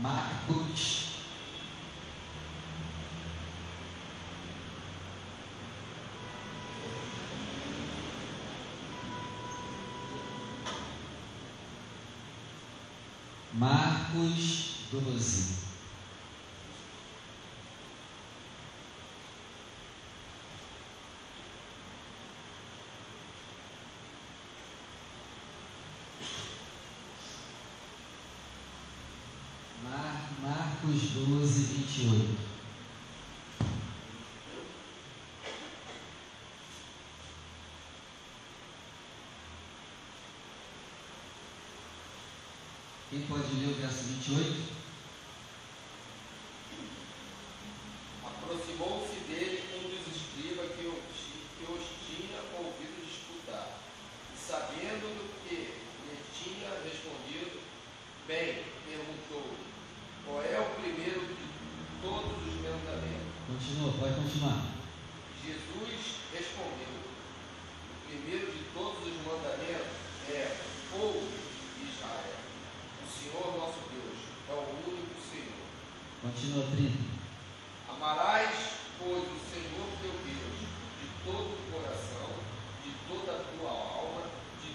Marcos. Marcos 12. Mar- Marcos 12, 28. Quem pode ler o verso 28? Aproximou-se dele um dos escribas que, o- que os tinha ouvido disputar. E sabendo do que lhe tinha respondido, bem, perguntou-lhe, qual é o primeiro de todos os mandamentos? Continua, pode continuar. Jesus respondeu, o primeiro de todos os mandamentos é, ouve, Israel, o Senhor nosso Deus é o único Senhor. Continua 30. Amarás, pois, o Senhor teu Deus de todo o coração, de toda a tua alma, de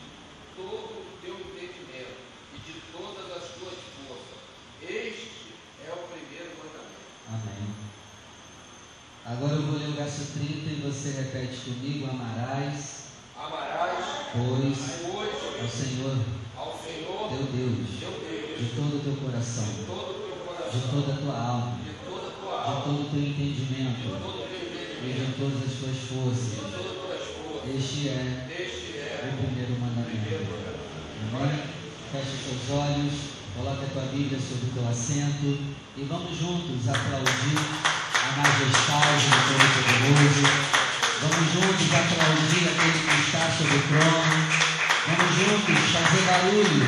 todo o teu entendimento e de todas as tuas forças. Este é o primeiro mandamento. Amém. Agora eu vou ler o verso 30 e você repete comigo: Amarás, Amarás, pois, pois, ao Senhor ao Senhor teu Deus, teu Deus de todo o teu coração, de todo teu de coração, toda a tua alma, de tua de alma, todo o teu de entendimento todo o teu e entendimento, de todas as tuas de forças. todas as tuas forças. Este é Este o é primeiro o mandamento. primeiro mandamento. Amém? Feche os teus olhos, coloca a tua Bíblia sobre o teu assento e vamos juntos aplaudir a majestade do Todo-Poderoso. Vamos juntos aplaudir aquele que está sobre o trono. Vamos juntos fazer barulho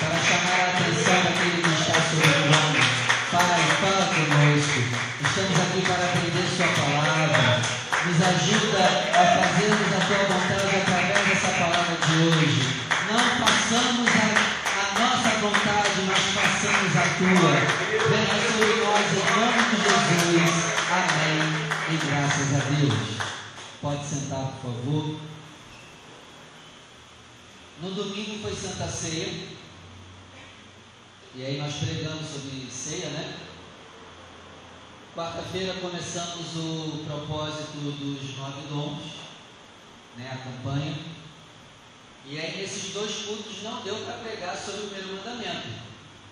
para chamar a atenção daquele que está sobre o trono. Pai, fala conosco. Estamos aqui para aprender Sua palavra. Nos ajuda a fazermos a Tua vontade através dessa palavra de hoje. Não façamos a, a nossa vontade, mas façamos a Tua. Venha sobre nós em nome de Jesus. Amém. E graças a Deus. Sentar, por favor. No domingo foi Santa Ceia. E aí nós pregamos sobre ceia, né? Quarta-feira começamos o propósito dos nove dons, né? A campanha. E aí nesses dois cultos não deu para pregar sobre o primeiro mandamento.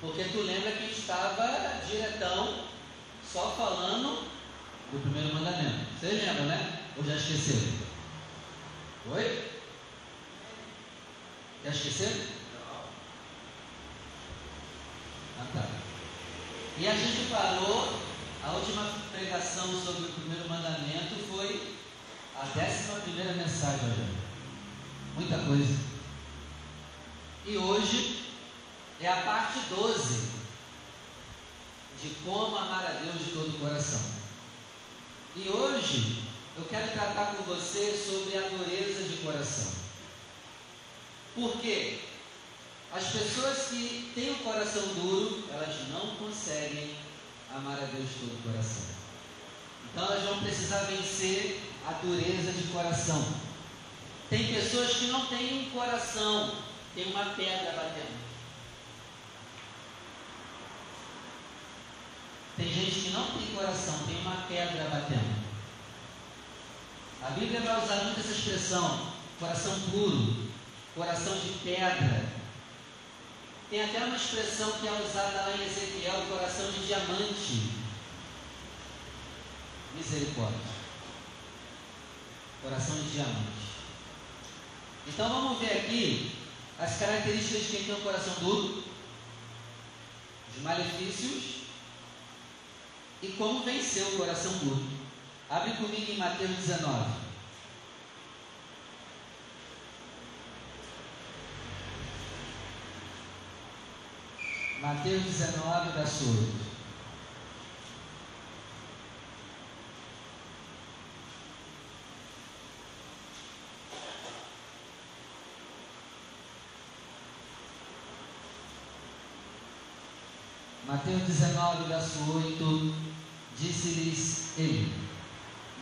Porque tu lembra que estava diretão só falando do primeiro mandamento. Vocês lembram, né? Ou já esqueceram? Oi? Já esqueceram? Ah, tá. E a gente parou, a última pregação sobre o primeiro mandamento foi a décima primeira mensagem, Rogério. Muita coisa. E hoje é a parte 12 de como amar a Deus de todo o coração. E hoje eu quero tratar com você sobre a dureza de coração. Por quê? As pessoas que têm o coração duro, elas não conseguem amar a Deus de todo o coração. Então elas vão precisar vencer a dureza de coração. Tem pessoas que não têm um coração, tem uma pedra batendo. Tem gente que não tem coração, tem uma pedra batendo. A Bíblia vai usar muito essa expressão, coração puro, coração de pedra. Tem até uma expressão que é usada lá em Ezequiel, coração de diamante. Misericórdia. Coração de diamante. Então vamos ver aqui as características de quem tem um coração duro, os malefícios e como vencer o coração duro. Abre comigo em Mateus 19. Mateus 19, verso 8. Mateus 19, verso 8, disse-lhes ele,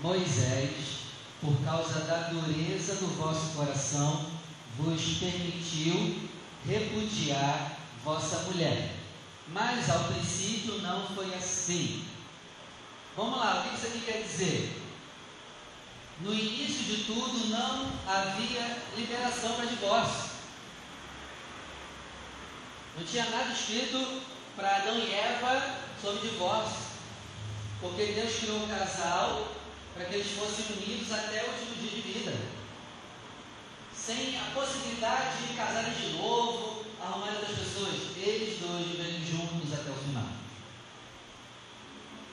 Moisés, por causa da dureza do vosso coração, vos permitiu repudiar vossa mulher. Mas ao princípio não foi assim. Vamos lá, o que isso aqui quer dizer? No início de tudo não havia liberação para divórcio. Não tinha nada escrito para Adão e Eva sobre divórcio. Porque Deus criou um casal para que eles fossem unidos até o último dia de vida. Sem a possibilidade de casarem de novo, arrumar outras pessoas. Eles dois viverem juntos até o final.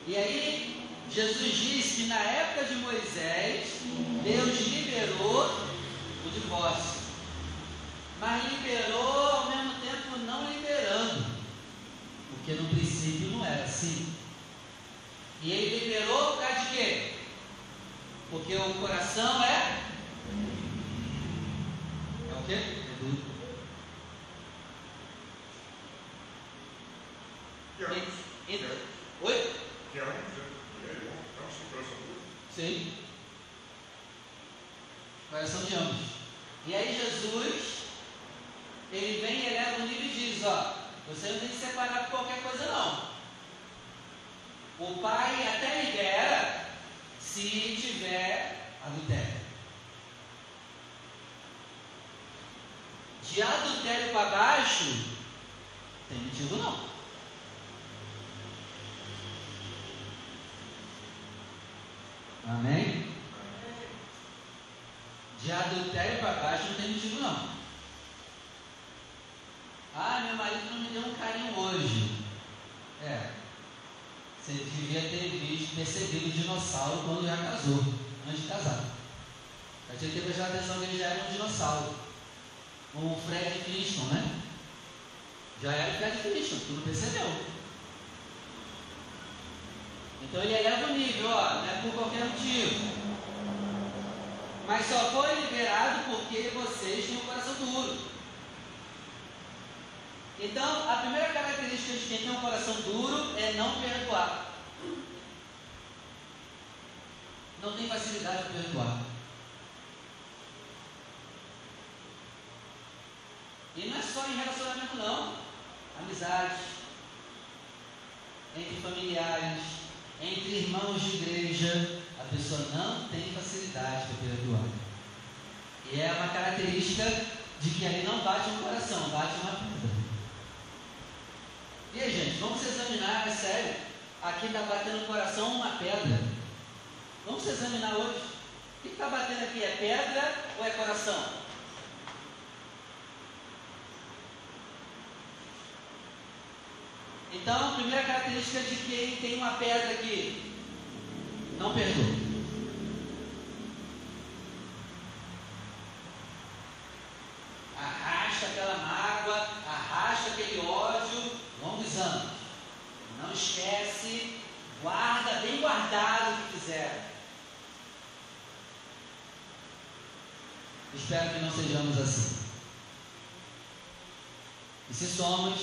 E aí, Jesus disse que na época de Moisés, Deus liberou o divórcio. Mas liberou ao mesmo tempo não liberando. Porque no princípio não era assim. E ele liberou por causa de quê? Porque o coração é. É o quê? É duro. Oi? Que é um, coração duro. Sim. Coração de ambos. E aí Jesus, ele vem e eleva o nível e diz, ó, você não tem que se separar por qualquer coisa não. O pai até libera se tiver adultério. De adultério para baixo, tem motivo não. Amém? De adultério para baixo não tem motivo não. Ah, meu marido não me deu um carinho hoje. É. Você devia ter visto, percebido o dinossauro quando já casou, antes de casar. Já tinha que ter prestado atenção que ele já era um dinossauro. O Fred Flintstone, né? Já era o Fred Flintstone, tu não percebeu. Então ele eleva o nível, ó, não é por qualquer motivo. Mas só foi liberado porque vocês tinham um coração duro. Então, a primeira característica de quem tem um coração duro é não perdoar. Não tem facilidade para perdoar. E não é só em relacionamento não. Amizade, entre familiares, entre irmãos de igreja, a pessoa não tem facilidade para perdoar. E é uma característica de que ali não bate um coração, bate uma pedra. E aí, gente, vamos examinar, é sério. Aqui está batendo no coração uma pedra. Vamos examinar hoje. O que está batendo aqui? É pedra ou é coração? Então, a primeira característica de quem tem uma pedra aqui, não perdoa. Arrasta aquela mágoa, arrasta aquele ódio longos anos. Não esquece, guarda bem guardado o que fizeram. Espero que não sejamos assim. E se somos,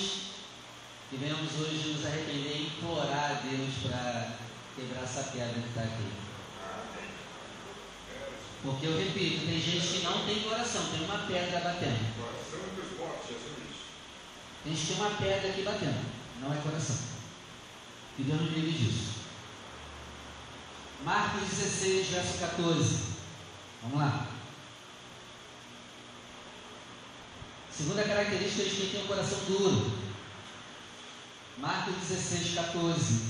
que venhamos hoje nos arrepender e implorar a Deus para quebrar essa pedra que está aqui. Porque eu repito, tem gente que não tem coração, tem uma pedra batendo. Tem gente que tem uma pedra aqui batendo, não é coração. E Deus nos livre disso. Marcos 16, verso 14. Vamos lá. Segunda característica de quem tem um coração duro. Marcos 16, 14.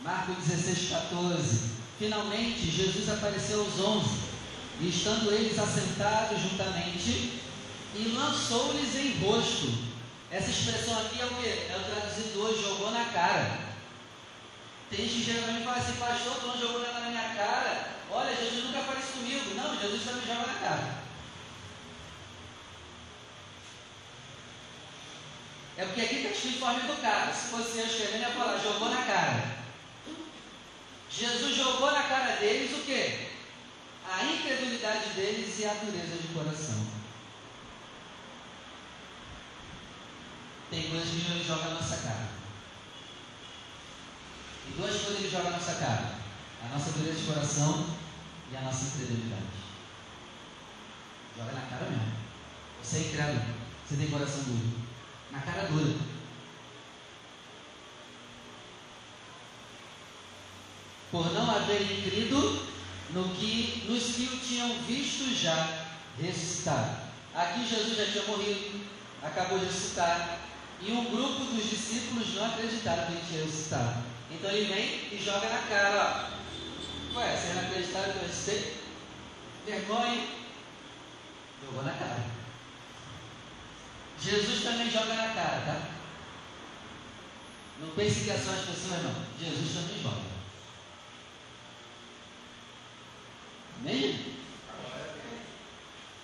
Marcos 16, 14. Finalmente, Jesus apareceu aos onze, e estando eles assentados juntamente, e lançou-lhes em rosto. Essa expressão aqui é o que? É o traduzido hoje, jogou na cara. Tem gente que chega para mim e fala assim, pastor, tu não jogou na minha cara. Olha, Jesus nunca faz isso comigo. Não, Jesus também joga na cara. É porque aqui está escrito de forma educada. Se fosse eu escrevendo, ia falar, jogou na cara. Jesus jogou na cara deles o quê? A incredulidade deles e a dureza de coração. Tem coisas que Jesus joga na nossa cara. E duas coisas ele joga na nossa cara: a nossa dureza de coração e a nossa incredulidade. Joga na cara mesmo. Você é incrédulo, você tem coração duro. Na cara dura. Por não haverem crido no que, nos que o tinham visto já ressuscitado. Aqui Jesus já tinha morrido, acabou de ressuscitar, e um grupo dos discípulos não acreditaram que ele tinha ressuscitado. Então ele vem e joga na cara, ó. Ué, vocês não acreditaram que eu ressuscitei? Vergonha. Jogou na cara. Jesus também joga na cara, tá? Não pense que é só as pessoas, não. Jesus também joga. Amém?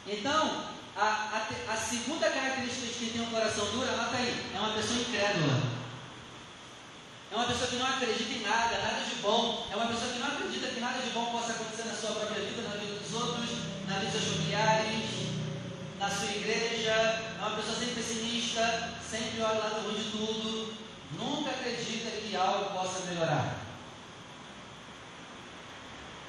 Então, a, a, a, segunda característica de quem tem um coração duro, anota aí, é uma pessoa incrédula. É uma pessoa que não acredita em nada, nada de bom. É uma pessoa que não acredita que nada de bom possa acontecer na sua própria vida, na vida dos outros, na vida dos familiares, na sua igreja. É uma pessoa sempre pessimista, sempre olha o lado ruim de tudo. Nunca acredita que algo possa melhorar.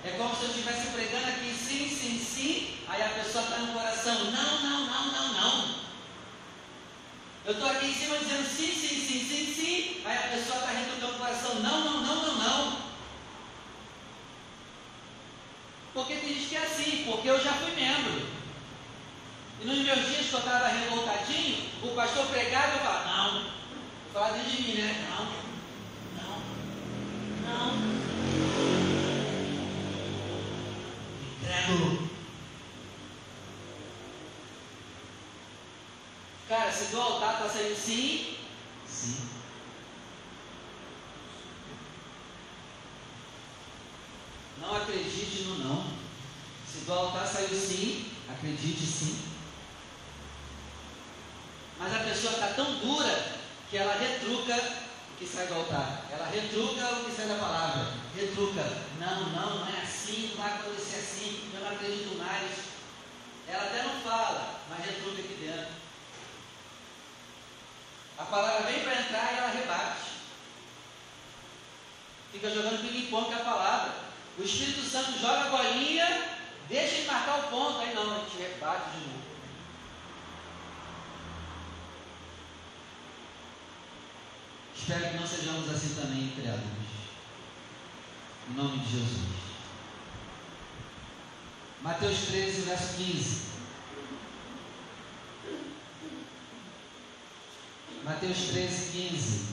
É como se eu estivesse pregando aqui sim, sim, sim, aí a pessoa está no coração, não, não, não, não, não. Eu estou aqui em cima dizendo sim, sim, sim, sim, sim, aí a pessoa está retrucando o coração, não, não, não, não, não. Porque tem gente que é assim, porque eu já fui membro. E nos meus dias que eu estava revoltadinho, o pastor pregava e eu falava, não, falar dentro de mim, né? Não, Cara, se do altar está saindo sim, sim. Não acredite no não. Se do altar saiu sim, acredite sim. Mas a pessoa está tão dura que ela retruca o que sai do altar. Ela retruca o que sai da palavra. Retruca. Não, não, não é assim, não vai acontecer assim, eu não acredito mais. Ela até não fala, mas retruca aqui dentro. A palavra vem para entrar e ela rebate. Fica jogando ping-pong com a palavra. O Espírito Santo joga a bolinha, deixa ele marcar o ponto. Aí não, a gente rebate de novo. Espero que não sejamos assim também incrédulos. Em nome de Jesus. Mateus 13, verso 15. Mateus 13, 15.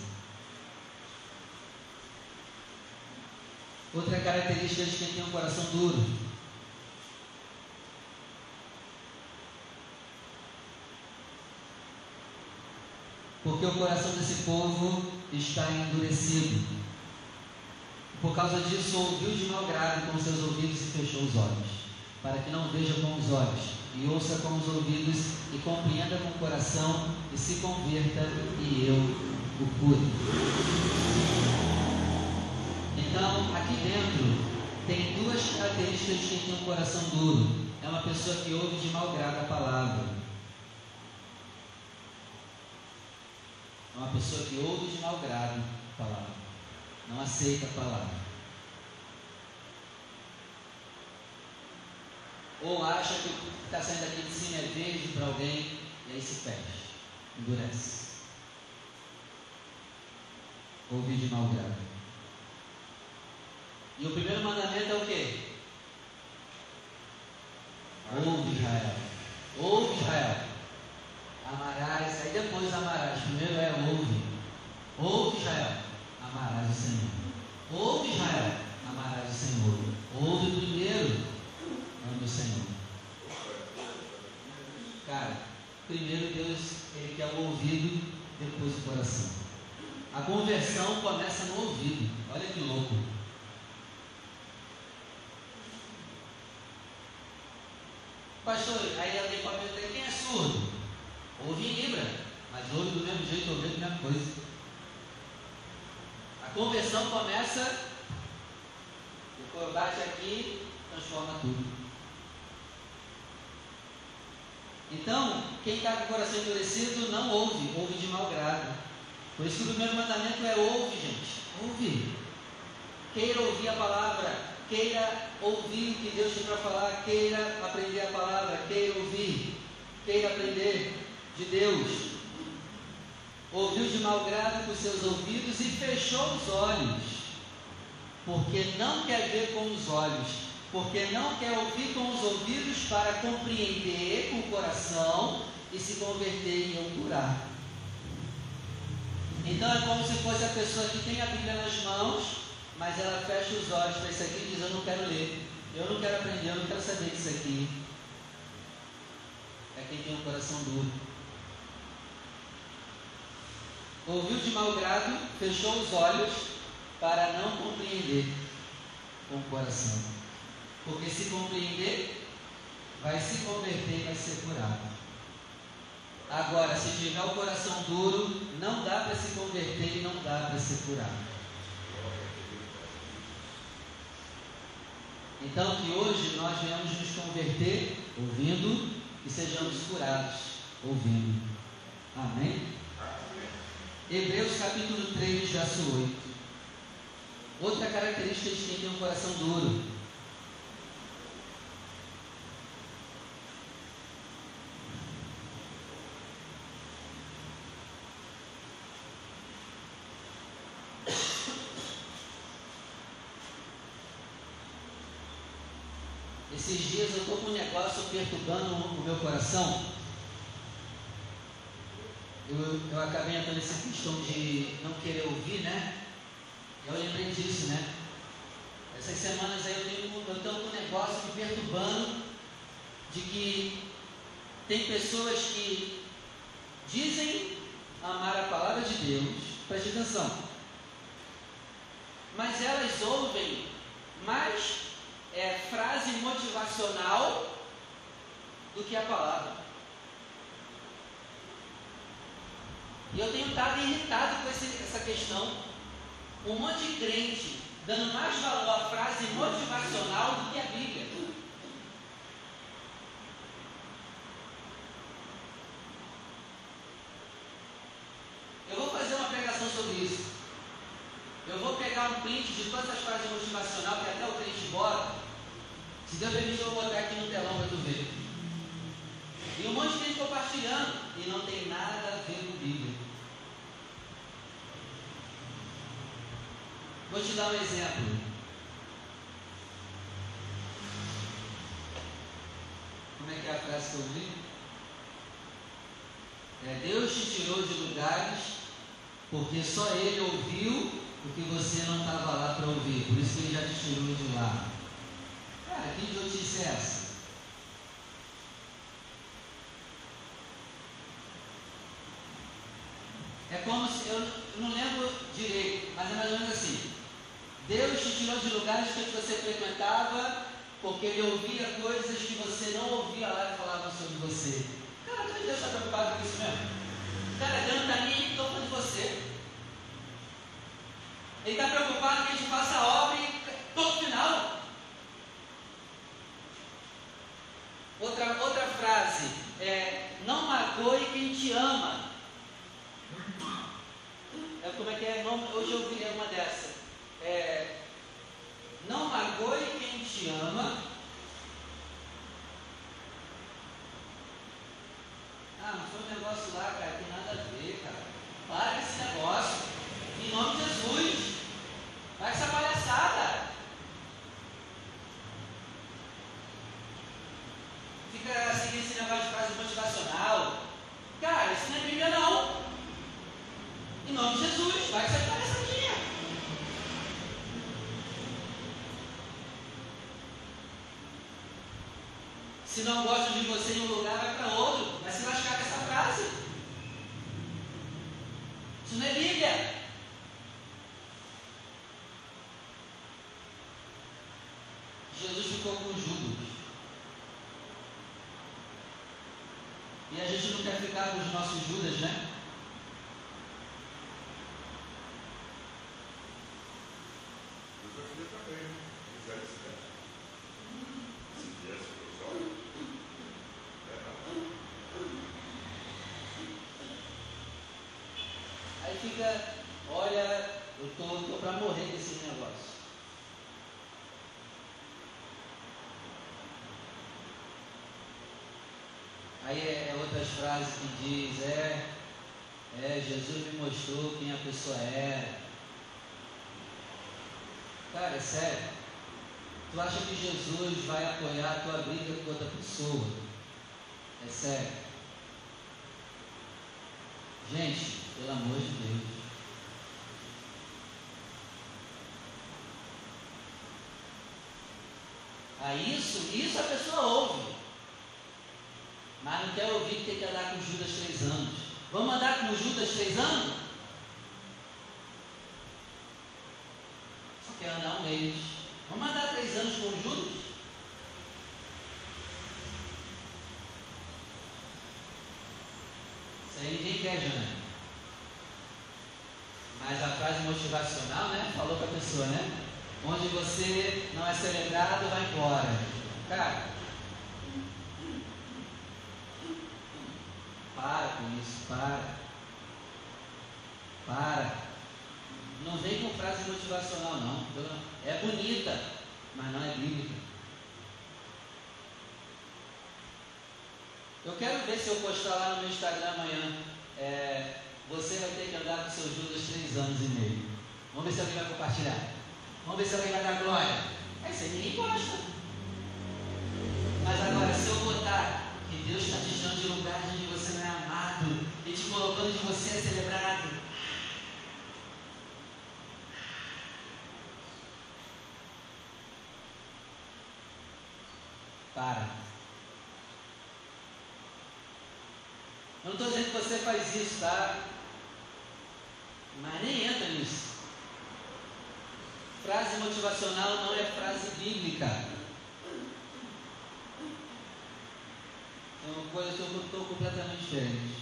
Outra característica de quem tem um coração duro. Porque o coração desse povo está endurecido. Por causa disso, ouviu de mau grado com seus ouvidos e fechou os olhos, para que não veja com os olhos, e ouça com os ouvidos, e compreenda com o coração, e se converta, e eu o cure. Então, aqui dentro, tem duas características de quem tem um coração duro. É uma pessoa que ouve de mau grado a palavra. É uma pessoa que ouve de mau grado a palavra, não aceita a palavra. Ou acha que está saindo aqui de cima é verde para alguém e aí se fecha, endurece. Ouve de mau grado. E o primeiro mandamento é o quê? Ouve Israel. Ouve Israel. Amarás, aí depois amarás. Primeiro é ouve. Ouve Israel, amarás o Senhor. Ouve Israel, amarás o Senhor. Ouve Senhor. Cara, primeiro Deus, Ele quer o ouvido, depois o coração. A conversão começa no ouvido. Olha que louco. Pastor, aí alguém pode perguntar, quem é surdo? Ouve em Libra, mas ouve do mesmo jeito, ouve a mesma coisa. A conversão começa, o combate aqui transforma tudo. Então, quem está com o coração endurecido não ouve, ouve de mau grado. Por isso que o primeiro mandamento é ouve, gente. Ouve. Queira ouvir a palavra, queira ouvir o que Deus tem para falar, queira aprender a palavra, queira ouvir, queira aprender de Deus. Ouviu de mau grado com seus ouvidos e fechou os olhos, porque não quer ver com os olhos, porque não quer ouvir com os ouvidos para compreender com o coração e se converter em um curar. Então é como se fosse a pessoa que tem a Bíblia nas mãos, mas ela fecha os olhos para isso aqui e diz: Eu não quero ler, eu não quero aprender, eu não quero saber disso aqui. É quem tem um coração duro. Ouviu de mau grado, fechou os olhos para não compreender com o coração. Porque se compreender, vai se converter e vai ser curado. Agora, se tiver o coração duro, não dá para se converter e não dá para ser curado. Então, que hoje nós venhamos nos converter ouvindo e sejamos curados ouvindo. Amém? Hebreus capítulo 3, verso 8. Outra característica de quem tem um coração duro. Esses dias eu estou com um negócio perturbando o meu coração eu, eu acabei entrando nessa questão de não querer ouvir, né? Eu lembrei disso, né? Essas semanas aí eu tenho eu estou com um negócio me perturbando de que tem pessoas que dizem amar a palavra de Deus, preste atenção, mas elas ouvem mais é, frase motivacional do que a palavra. E eu tenho estado irritado com esse, essa questão. Um monte de crente dando mais valor à frase motivacional do que a Bíblia. Eu vou fazer uma pregação sobre isso. Eu vou pegar um print de todas as frases motivacionais que até o crente bota. Se Deus permitir, eu vou botar aqui no telão para tu ver. E um monte de gente compartilhando. E não tem nada a ver com Bíblia. Vou te dar um exemplo. Como é que é a frase que eu li? É, Deus te tirou de lugares porque só Ele ouviu o que você não estava lá para ouvir. Por isso que Ele já te tirou de lá. Que notícia é essa? É como se, eu não lembro direito, mas é mais ou menos assim. Deus te tirou de lugares que você frequentava, porque Ele ouvia coisas que você não ouvia lá que falavam sobre você. Cara, Deus está preocupado com isso mesmo? Cara, Deus não está nem topo de você. Ele está preocupado que a gente faça a obra e todo final. Outra, outra frase é: Não magoe quem te ama. É, como é que é? Hoje eu ouvi uma dessa é, não magoe quem te ama. crucificaram os nossos Judas, né? Aí fica, olha, eu tô, tô para morrer desse negócio. Aí é, é outras frases que diz, é, é, Jesus me mostrou quem a pessoa era. Cara, é sério. Tu acha que Jesus vai apoiar a tua briga com outra pessoa? É sério. Gente, pelo amor de Deus. Aí isso, isso a pessoa ouve. Mas não quer ouvir que tem que andar com Judas três anos. Vamos andar com Judas três anos? Só quer andar um mês. Vamos andar três anos com Judas? Isso aí ninguém quer, Jana. Mas a frase motivacional, né? Falou para a pessoa, né? Onde você não é celebrado, vai embora. Cara, Isso, para. Para. Não vem com frase motivacional, não. É bonita, mas não é bíblica. Eu quero ver se eu postar lá no meu Instagram amanhã. É, você vai ter que andar com seus Judas três anos e meio. Vamos ver se alguém vai compartilhar. Vamos ver se alguém vai dar glória. É aí, ninguém gosta. Mas agora, se eu botar que Deus está te tirando de lugares onde você não é amado e te colocando onde você é celebrado. Para. Não estou dizendo que você faz isso, tá? Mas nem entra nisso. Frase motivacional não é frase bíblica. É uma coisa que eu estou completamente diferente.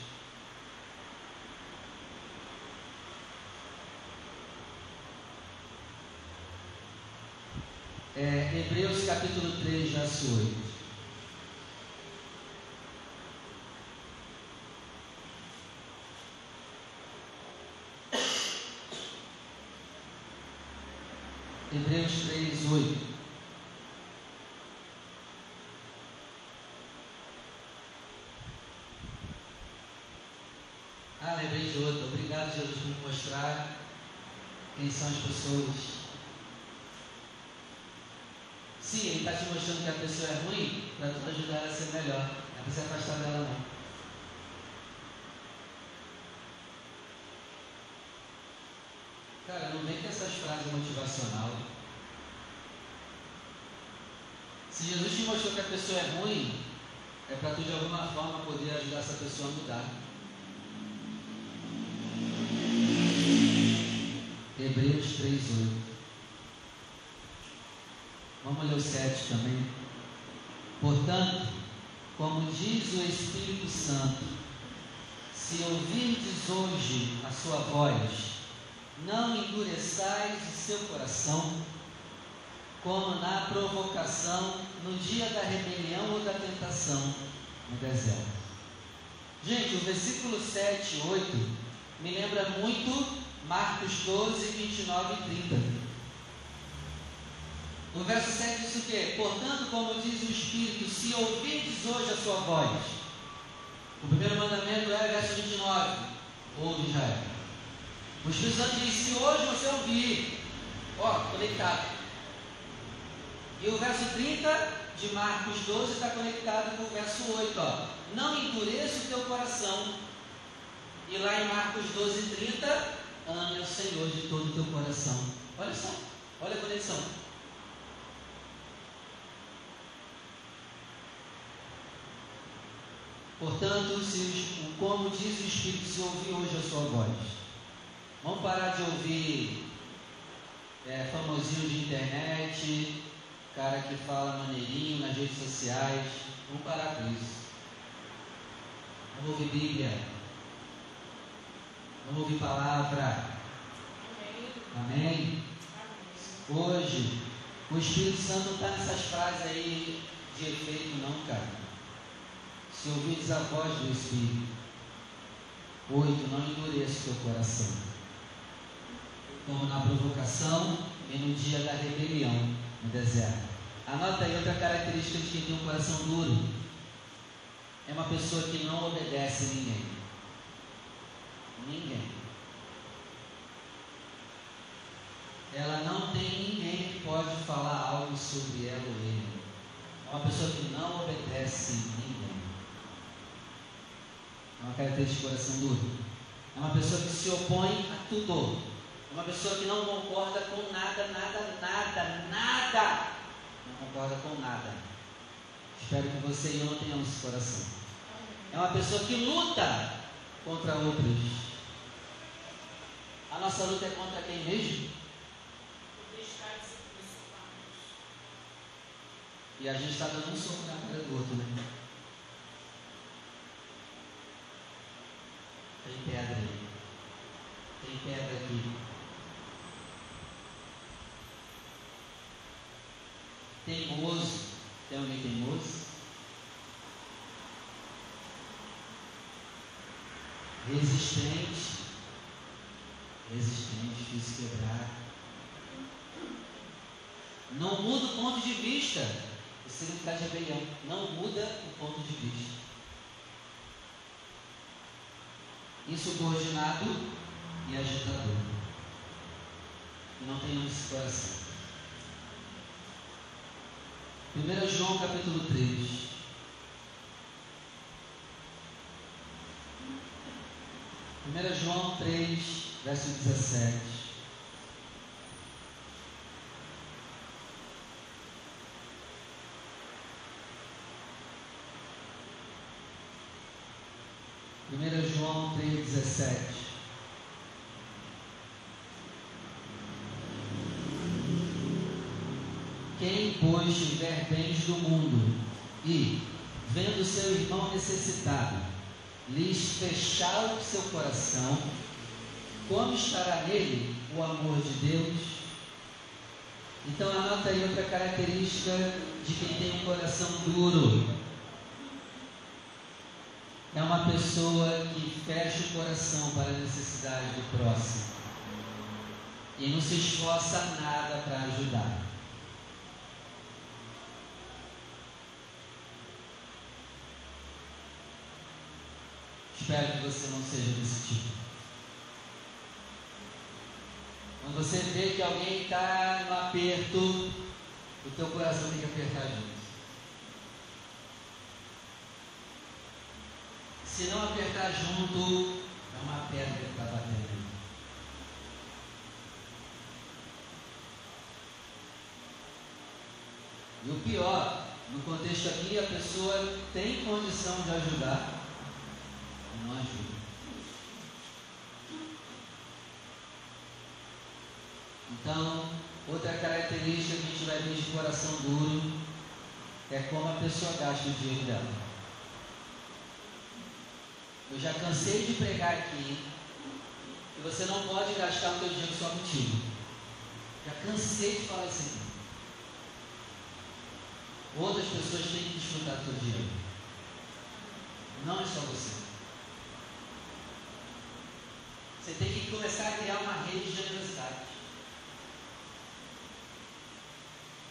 É, Hebreus capítulo 3, verso 8. Hebreus 3, 8. Ah, lembrei de outro. Obrigado, Jesus, por me mostrar quem são as pessoas. Sim, ele está te mostrando que a pessoa é ruim para tu ajudar ela a ser melhor. Não é para se afastar dela, não. Cara, não vem com essas frases motivacional. Se Jesus te mostrou que a pessoa é ruim, é para tu de alguma forma poder ajudar essa pessoa a mudar. Hebreus 3,8. Vamos ler o 7 também. Portanto, como diz o Espírito Santo, se ouvirdes hoje a sua voz, não endureçais o seu coração, como na provocação no dia da rebelião ou da tentação no deserto. Gente, o versículo 7 e 8 me lembra muito Marcos 12, 29 e 30. No verso 7 diz o quê? Portanto, como diz o Espírito, se ouvirdes hoje a sua voz. O primeiro mandamento é verso 29, ouve Israel. O Espírito Santo diz, se hoje você ouvir, ó, conectado. E o verso 30 de Marcos 12 está conectado com o verso 8, ó. Não endureça o teu coração. E lá em Marcos 12, 30, ame ao Senhor de todo o teu coração. Olha só, olha a conexão. Portanto, se, como diz o Espírito, se ouvir hoje a sua voz. Vamos parar de ouvir é, famosinho de internet, cara que fala maneirinho nas redes sociais. Vamos parar com isso. Vamos ouvir Bíblia. Vamos ouvir palavra. Amém? Hoje, o Espírito Santo não está nessas frases aí de efeito, não, cara. Se ouvires a voz do Espírito. Oito, não endureça o teu coração. Como na provocação e no dia da rebelião no deserto. Anota aí outra característica de quem tem um coração duro. é uma pessoa que não obedece ninguém. Ninguém. Ela não tem ninguém que pode falar algo sobre ela ou ele. É uma pessoa que não obedece ninguém. É uma característica de coração duro. É uma pessoa que se opõe a tudo. É uma pessoa que não concorda com nada, nada, nada, nada. Não concorda com nada. Espero que você e eu não tenhamos esse coração. É uma pessoa que luta contra outros. A nossa luta é contra quem mesmo? E a gente está dando um soco na cara do outro, né? Tem pedra aí. Tem pedra aqui. Teimoso. Tem alguém teimoso? Resistente. Resistente, difícil quebrar. Não muda o ponto de vista. O significado de rebelião. Não muda o ponto de vista. Insubordinado e agitador. E não tem esse coração. 1 João capítulo 3. Primeira João 3, verso 17. Primeira João 3,17. Quem, pois, tiver bens do mundo e, vendo seu irmão necessitado, lhes fechar o seu coração, como estará nele o amor de Deus? Então anota aí outra característica de quem tem um coração duro é uma pessoa que fecha o coração para a necessidade do próximo e não se esforça nada para ajudar. Espero que você não seja desse tipo. Quando você vê que alguém está no aperto, o teu coração tem que apertar junto. Se não apertar junto, é uma pedra que está batendo. E o pior, no contexto aqui, a pessoa tem condição de ajudar não ajuda. Então, outra característica que a gente vai ver de coração duro é como a pessoa gasta o dinheiro dela. Eu já cansei de pregar aqui que você não pode gastar o teu dinheiro só contigo. Já cansei de falar isso. Outras pessoas têm que desfrutar do teu dinheiro. Não é só você. Você tem que começar a criar uma rede de generosidade.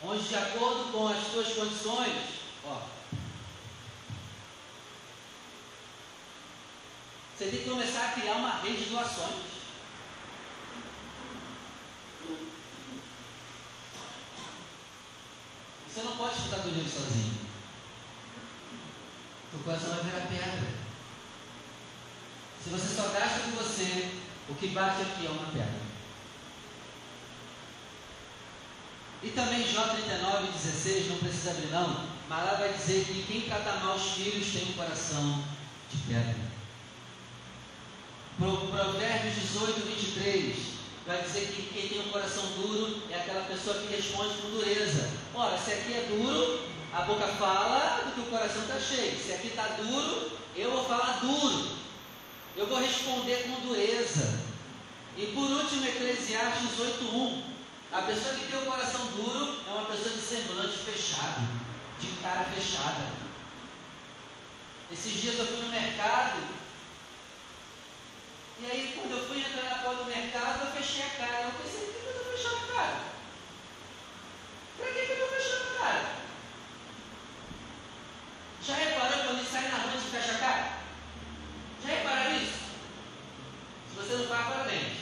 Onde, de acordo com as suas condições, ó, Você tem que começar a criar uma rede de doações. Você não pode ficar do dinheiro sozinho. O coração vai virar pedra. Se você só gasta com você, o que bate aqui é uma pedra. E também Jó 39, 16, não precisa abrir não, mas lá vai dizer que quem trata mal os filhos tem um coração de pedra. Provérbios 18, 23, vai dizer que quem tem um coração duro é aquela pessoa que responde com dureza. Ora, se aqui é duro, a boca fala do que o coração está cheio. Se aqui está duro, eu vou falar duro. Eu vou responder com dureza. E por último, Eclesiastes 8.1. A pessoa que tem o coração duro é uma pessoa de semblante fechado, de cara fechada. Esses dias eu fui no mercado e aí, quando eu fui entrar na porta do mercado, eu fechei a cara. Eu pensei, por que eu estou fechando a cara? Para que eu estou fechando a cara? Já reparou quando sai na rua e fecha a cara? Já repararam isso? Se você não faz, parabéns.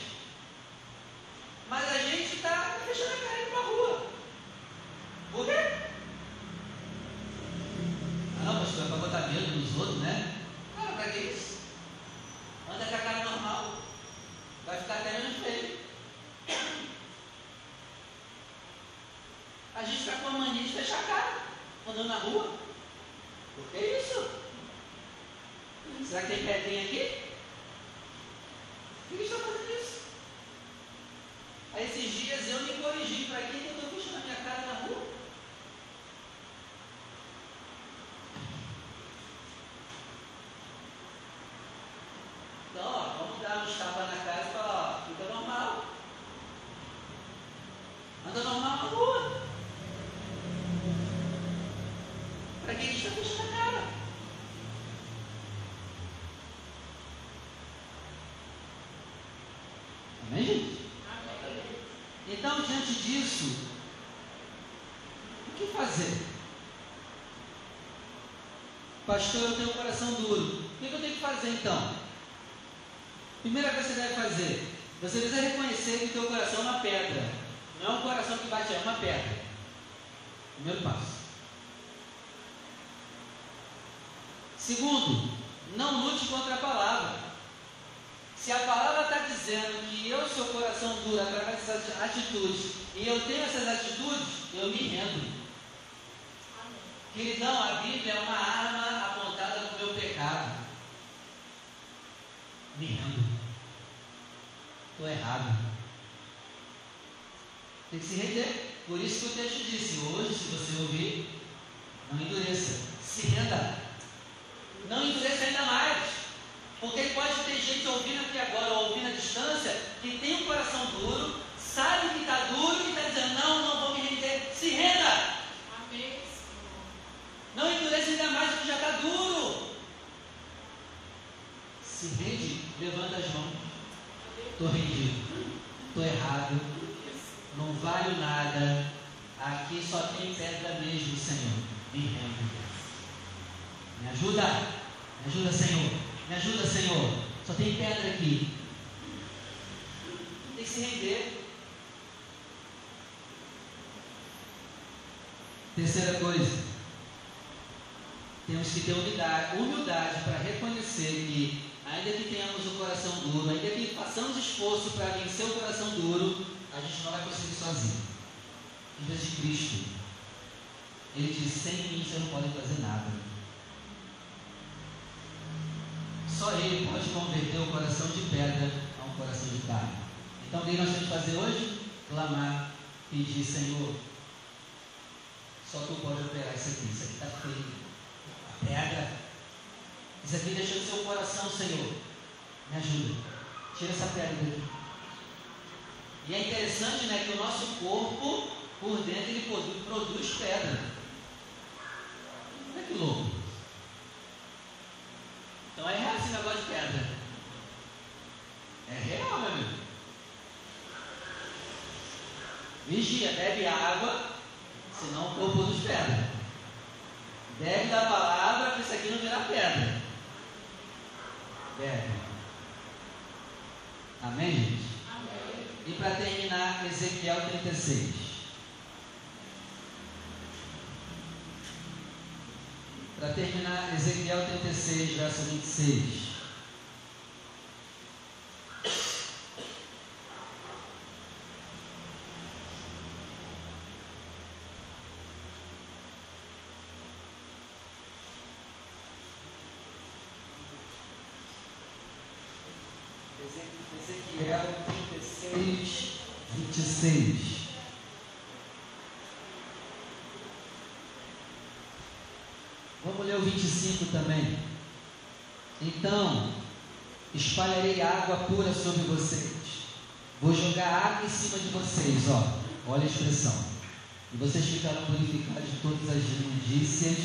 Mas a gente está fechando a cara indo para rua. Por quê? Ah, não, pastor, é para botar medo nos outros, né? Ah, cara, para que isso? Anda com a cara normal. Vai ficar até menos feio. A gente está com a mania de fechar a cara, andando na rua. Por que isso? Será que tem pedrinha aqui? Por que está fazendo isso? Aí esses dias eu me corrigi. Para que eu estou fechando a minha cara na rua? Então, ó, vamos dar uns tapas na cara e falar, ó, fica normal. Anda normal na rua. Para que a gente está fechando a cara? Amém, gente? Então, diante disso, o que fazer? Pastor, eu tenho um coração duro. O que eu tenho que fazer então? Primeira coisa que você deve fazer, você precisa reconhecer que o teu coração é uma pedra. Não é um coração que bate, é uma pedra. Primeiro passo. Segundo, não lute contra a palavra. Se a palavra está dizendo que eu sou coração duro através dessas atitudes e eu tenho essas atitudes, eu me rendo. Queridão, a Bíblia é uma arma apontada para o meu pecado. Me rendo. Estou errado. Tem que se render. Por isso que o texto disse: hoje, se você ouvir, não endureça. Se renda. Não endureça ainda mais. Porque pode ter gente ouvindo aqui agora, ou ouvindo à distância, que tem um coração duro, sabe que está duro e está dizendo: não, não vou me render. Se renda. Não endureça ainda mais do que já está duro. Se rende, levanta as mãos. Estou rendido. Estou errado. Não valho nada. Aqui só tem pedra mesmo, Senhor. Me rendo. Me ajuda. Me ajuda, Senhor. Me ajuda, Senhor. Só tem pedra aqui. Tem que se render. Terceira coisa. Temos que ter humildade, humildade para reconhecer que, ainda que tenhamos o coração duro, ainda que façamos esforço para vencer o coração duro, a gente não vai conseguir sozinho. Em vez de Cristo, Ele diz: sem mim você não pode fazer nada. Só Ele pode converter o coração de pedra a um coração de carne. Então, o que nós temos que fazer hoje? Clamar, pedir: Senhor, só tu pode operar isso aqui. Isso aqui está feio. Pedra. Isso aqui deixa o seu coração, Senhor. Me ajuda. Tira essa pedra daqui. E é interessante, né, que o nosso corpo, por dentro, ele produz, produz pedra. Olha que louco. Então é real esse negócio de pedra. É real, meu amigo. Vigia, bebe água, senão o corpo produz pedra. Bebe da palavra para isso aqui não virar pedra. Bebe. Amém, gente? Amém. E para terminar, Ezequiel 36. Para terminar, Ezequiel 36, verso 26. Ezequiel 36, 26. Vamos ler o 25 também. Então, espalharei água pura sobre vocês. Vou jogar água em cima de vocês, ó. Olha a expressão. E vocês ficarão purificados de todas as imundícias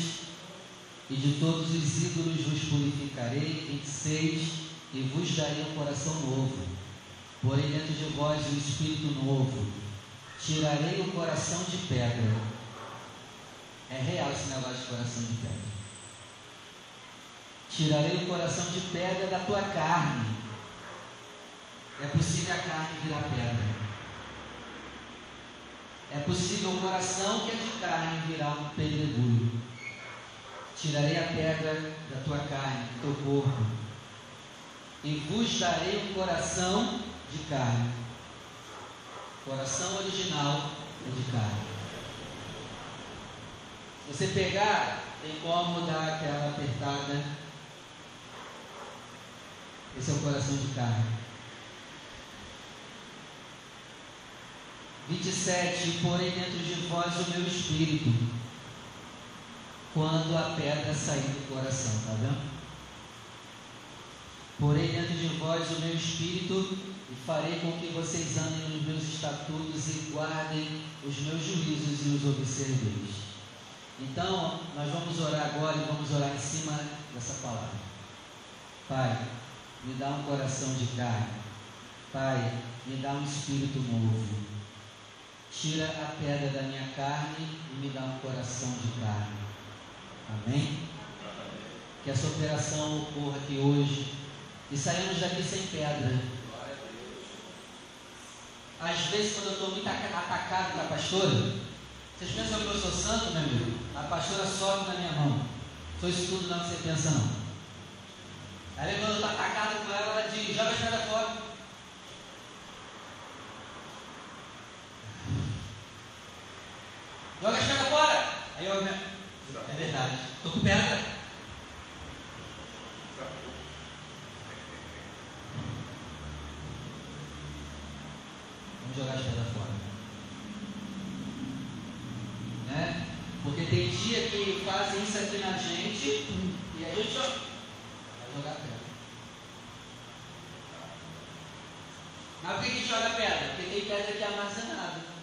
e de todos os ídolos vos purificarei. 26. E vos darei um coração novo. Porém dentro de vós um espírito novo. Tirarei o coração de pedra. É real esse negócio de coração de pedra. Tirarei o coração de pedra da tua carne É possível a carne virar pedra. É possível o coração que é de carne virar um pedregulho. Tirarei a pedra da tua carne, do teu corpo, e vos darei um coração de carne. Coração original é de carne. Se você pegar, tem como dar aquela apertada. Esse é o coração de carne. 27, porém dentro de vós o meu espírito, quando a pedra sair do coração, tá vendo? Porém dentro de vós o meu espírito, e farei com que vocês andem nos meus estatutos e guardem os meus juízos e os observeis. Então, nós vamos orar agora e vamos orar em cima dessa palavra. Pai, me dá um coração de carne. Pai, me dá um espírito novo. Tira a pedra da minha carne e me dá um coração de carne. Amém? Que essa operação ocorra aqui hoje e saímos daqui sem pedra. Às vezes, quando eu estou muito atacado com a pastora, vocês pensam que eu sou santo, meu amigo? A pastora sobe na minha mão. Foi isso tudo não que você pensa, não. Aí, quando eu estou atacado com ela, ela diz: joga a pedra fora. Joga a escada fora. Aí eu. É verdade. Estou com pedra. Vamos jogar a escada fora. Né? Porque tem dia que fazem isso aqui na gente e a gente vai jogar pedra. Mas por que a gente joga pedra? Porque tem pedra aqui armazenada.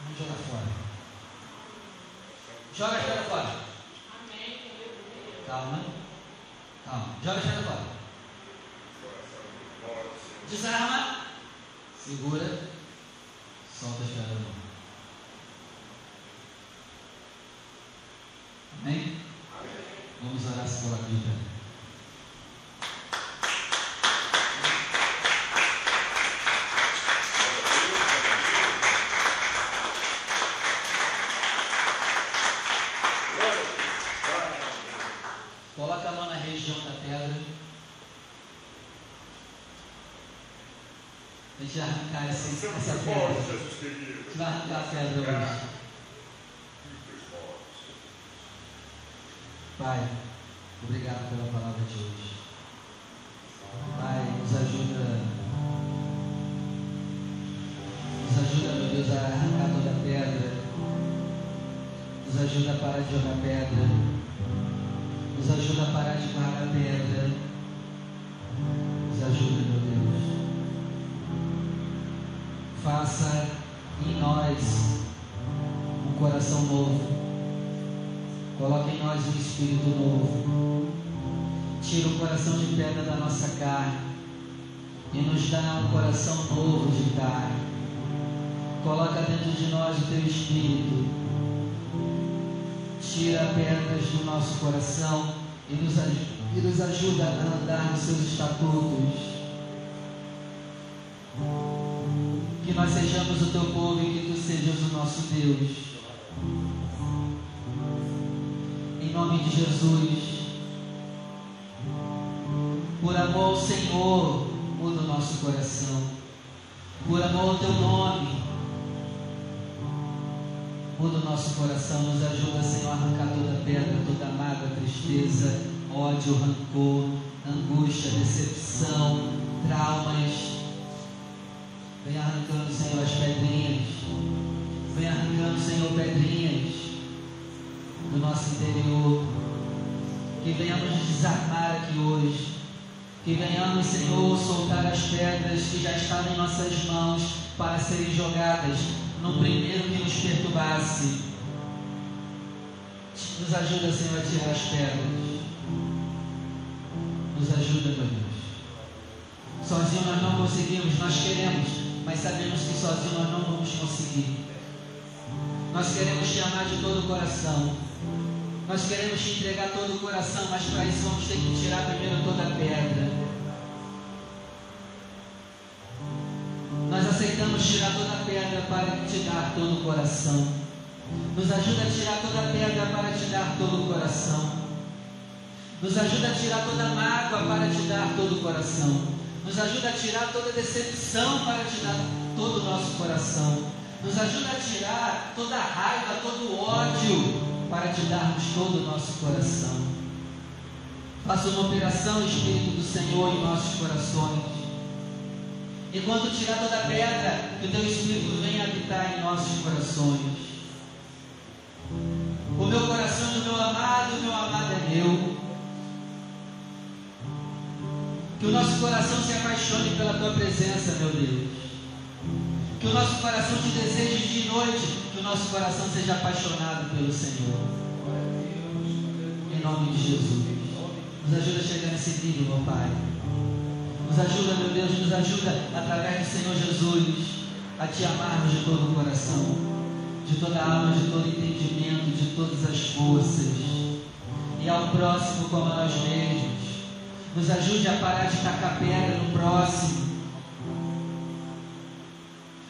Vamos jogar fora. Joga a pedra fora. Calma. Calma. Joga a pedra fora. Desarma. Segura. Solta a pedra mão. Amém? Vamos orar pela vida. Essa, essa pedra. Você vai arrancar a pedra hoje. Pai, obrigado pela palavra de hoje. Pai, nos ajuda. Nos ajuda, meu Deus, a arrancar toda a pedra. Nos ajuda a parar de jogar pedra. Nos ajuda a parar de guardar pedra. Nós um espírito novo. Tira o coração de pedra da nossa carne e nos dá um coração novo de carne. Coloca dentro de nós o teu espírito. Tira pedras do nosso coração e nos, e nos ajuda a andar nos seus estatutos que nós sejamos o teu povo e que tu sejas o nosso Deus. Nome de Jesus. Por amor ao Senhor, muda o nosso coração. Por amor ao teu nome, muda o nosso coração. Nos ajuda, Senhor, a arrancar toda pedra, toda mágoa, tristeza, ódio, rancor, angústia, decepção, traumas Vem arrancando, Senhor, as pedrinhas. Vem arrancando, Senhor, pedrinhas do nosso interior. Que venhamos desarmar aqui hoje. Que venhamos, Senhor, soltar as pedras que já estavam em nossas mãos para serem jogadas no primeiro que nos perturbasse. Nos ajuda, Senhor, a tirar as pedras. Nos ajuda, meu Deus. Sozinho nós não conseguimos, nós queremos mas sabemos que sozinho nós não vamos conseguir. Nós queremos te amar de todo o coração. Nós queremos te entregar todo o coração, mas para isso vamos ter que tirar primeiro toda a pedra. Nós aceitamos tirar toda a pedra para te dar todo o coração. Nos ajuda a tirar toda a pedra para te dar todo o coração. Nos ajuda a tirar toda a mágoa para te dar todo o coração. Nos ajuda a tirar toda a decepção para te dar todo o nosso coração. Nos ajuda a tirar toda a raiva, todo o ódio para te darmos todo o nosso coração. Faça uma operação, Espírito do Senhor, em nossos corações. Enquanto tirar toda a pedra, que o teu Espírito venha habitar em nossos corações. O meu coração do meu amado, o meu amado é meu. Que o nosso coração se apaixone pela tua presença, meu Deus. Que o nosso coração te deseje de noite que o nosso coração seja apaixonado pelo Senhor. Em nome de Jesus. Nos ajuda a chegar nesse nível, meu Pai. Nos ajuda, meu Deus, nos ajuda através do Senhor Jesus a te amarmos de todo o coração, de toda a alma, de todo entendimento, de todas as forças. E ao próximo como a nós mesmos. Nos ajude a parar de tacar pedra no próximo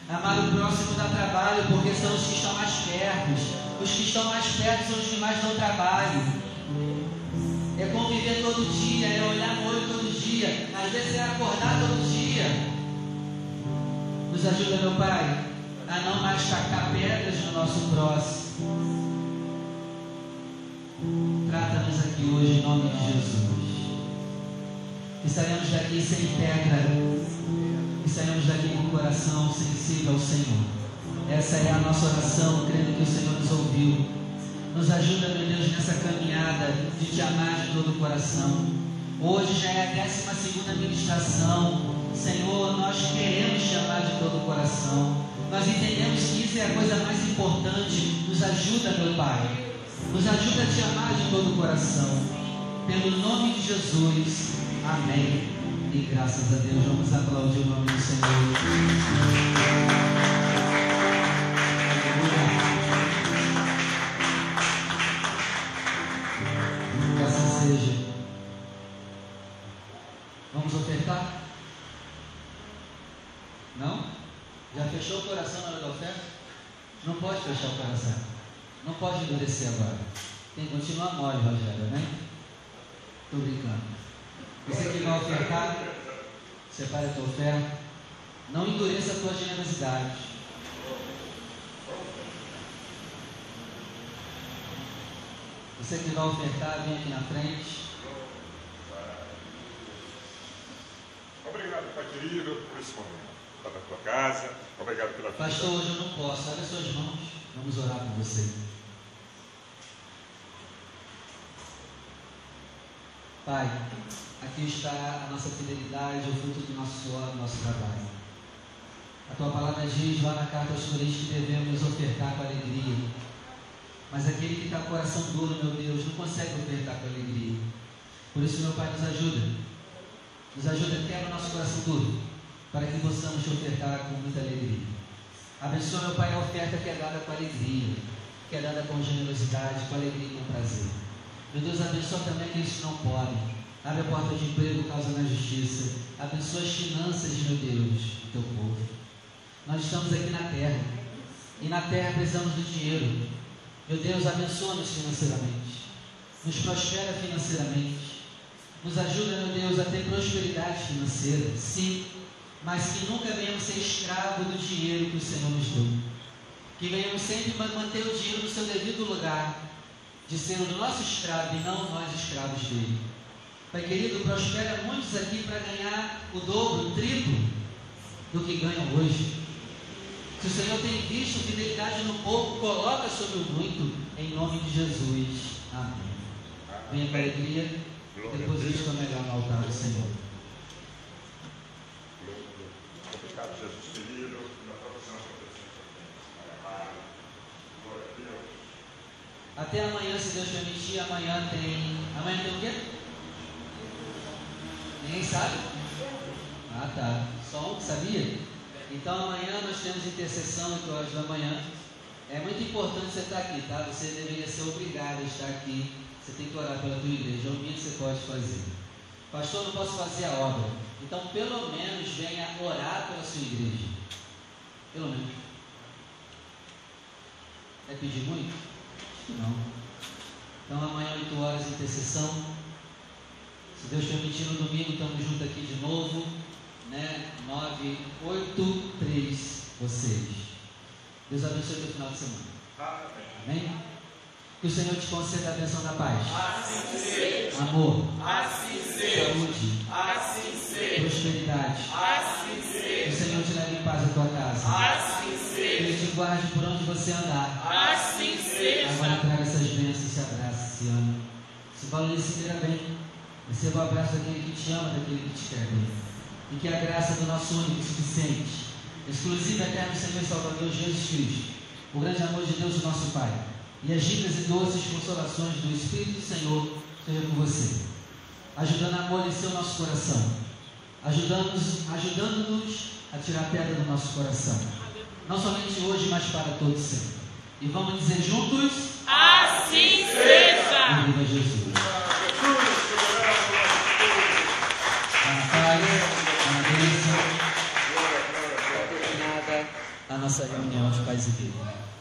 Amar o próximo dá trabalho, porque são os que estão mais perto. Os que estão mais perto são os que mais dão trabalho. É conviver todo dia, é olhar no olho todo dia. Às vezes é acordar todo dia. Nos ajuda, meu Pai, a não mais tacar pedras no nosso próximo. Trata-nos aqui hoje em nome de Jesus. Que saímos daqui sem pedra e saímos daqui com o coração sensível ao Senhor. Essa é a nossa oração, crendo que o Senhor nos ouviu. Nos ajuda, meu Deus, nessa caminhada de te amar de todo o coração. Hoje já é a décima segunda ministração. Senhor, nós queremos te amar de todo o coração. Nós entendemos que isso é a coisa mais importante. Nos ajuda, meu Pai. Nos ajuda a te amar de todo o coração. Pelo nome de Jesus. Amém. E graças a Deus, vamos aplaudir o nome do Senhor. Que assim seja. Vamos ofertar? Não? Já fechou o coração na hora da oferta? Não pode fechar o coração. Não pode endurecer agora. Tem que continuar mole, Rogério, né? Estou brincando. Você que vai ofertar, separe a tua oferta. Não endureça a tua generosidade. Você que vai ofertar, vem aqui na frente. Obrigado, Pai querido, por esse momento. Está na tua casa. Obrigado pela vida. Pastor, hoje eu não posso. Olha suas mãos. Vamos orar por você. Pai, Aqui está a nossa fidelidade, o fruto do nosso suor, do nosso trabalho. A tua palavra diz lá na carta aos Coríntios que devemos ofertar com alegria. Mas aquele que está com o coração duro, meu Deus, não consegue ofertar com alegria. Por isso, meu Pai, nos ajuda. Nos ajuda, quebra o nosso coração duro, para que possamos te ofertar com muita alegria. Abençoa, meu Pai, a oferta que é dada com alegria, que é dada com generosidade, com alegria e com prazer. Meu Deus, abençoa também aqueles que não podem Abre a porta de emprego, causa na justiça. Abençoa as finanças, meu Deus, do teu povo. Nós estamos aqui na terra. E na terra precisamos do dinheiro. Meu Deus, abençoa-nos financeiramente. Nos prospera financeiramente. Nos ajuda, meu Deus, a ter prosperidade financeira. Sim. Mas que nunca venhamos ser escravo do dinheiro que o Senhor nos deu. Que venhamos sempre manter o dinheiro no seu devido lugar. De ser o nosso escravo e não nós escravos dele. Pai querido, prospera muitos aqui para ganhar o dobro, o triplo do que ganham hoje. Se o Senhor tem visto fidelidade no pouco, coloca sobre o muito, em nome de Jesus. Amém. Venha com alegria, deposite o melhor no altar do Senhor. Obrigado, Jesus querido. Até amanhã, se Deus permitir, amanhã tem. Amanhã tem o quê? Ninguém sabe? Ah, tá. Só um que sabia? Então amanhã nós temos intercessão 8 horas da manhã. É muito importante você estar aqui, tá? Você deveria ser obrigado a estar aqui. Você tem que orar pela tua igreja. É o mínimo que você pode fazer. Pastor, não posso fazer a obra. Então, pelo menos, venha orar pela sua igreja. Pelo menos. É pedir muito? Não. Então, amanhã, 8 horas, intercessão. Se Deus permitir, no domingo, estamos juntos aqui de novo. Né? 9, 8, 3, vocês. Deus abençoe o teu final de semana. Amém? Que o Senhor te conceda a bênção da paz. Assim seja. Amor. Assim seja. Saúde. Assim seja. Prosperidade. Assim Que seja. o Senhor te leve em paz à tua casa. Assim Que seja. Ele te guarde por onde você andar. Assim Agora seja. traga essas bênçãos, se abraça, se ama. Se valorize se queira bem. Receba o abraço daquele que te ama, daquele que te quer bem. E que a graça do nosso único, suficiente, exclusivo, eterno Senhor e Salvador Jesus Cristo, o grande amor de Deus, o nosso Pai, e as ricas e doces consolações do Espírito do Senhor seja com você, ajudando a amolecer o nosso coração, ajudando-nos ajudando a tirar a pedra do nosso coração, não somente hoje, mas para todos sempre. E vamos dizer juntos, Assim seja! viva Jesus. Nossa reunião de paz e vida.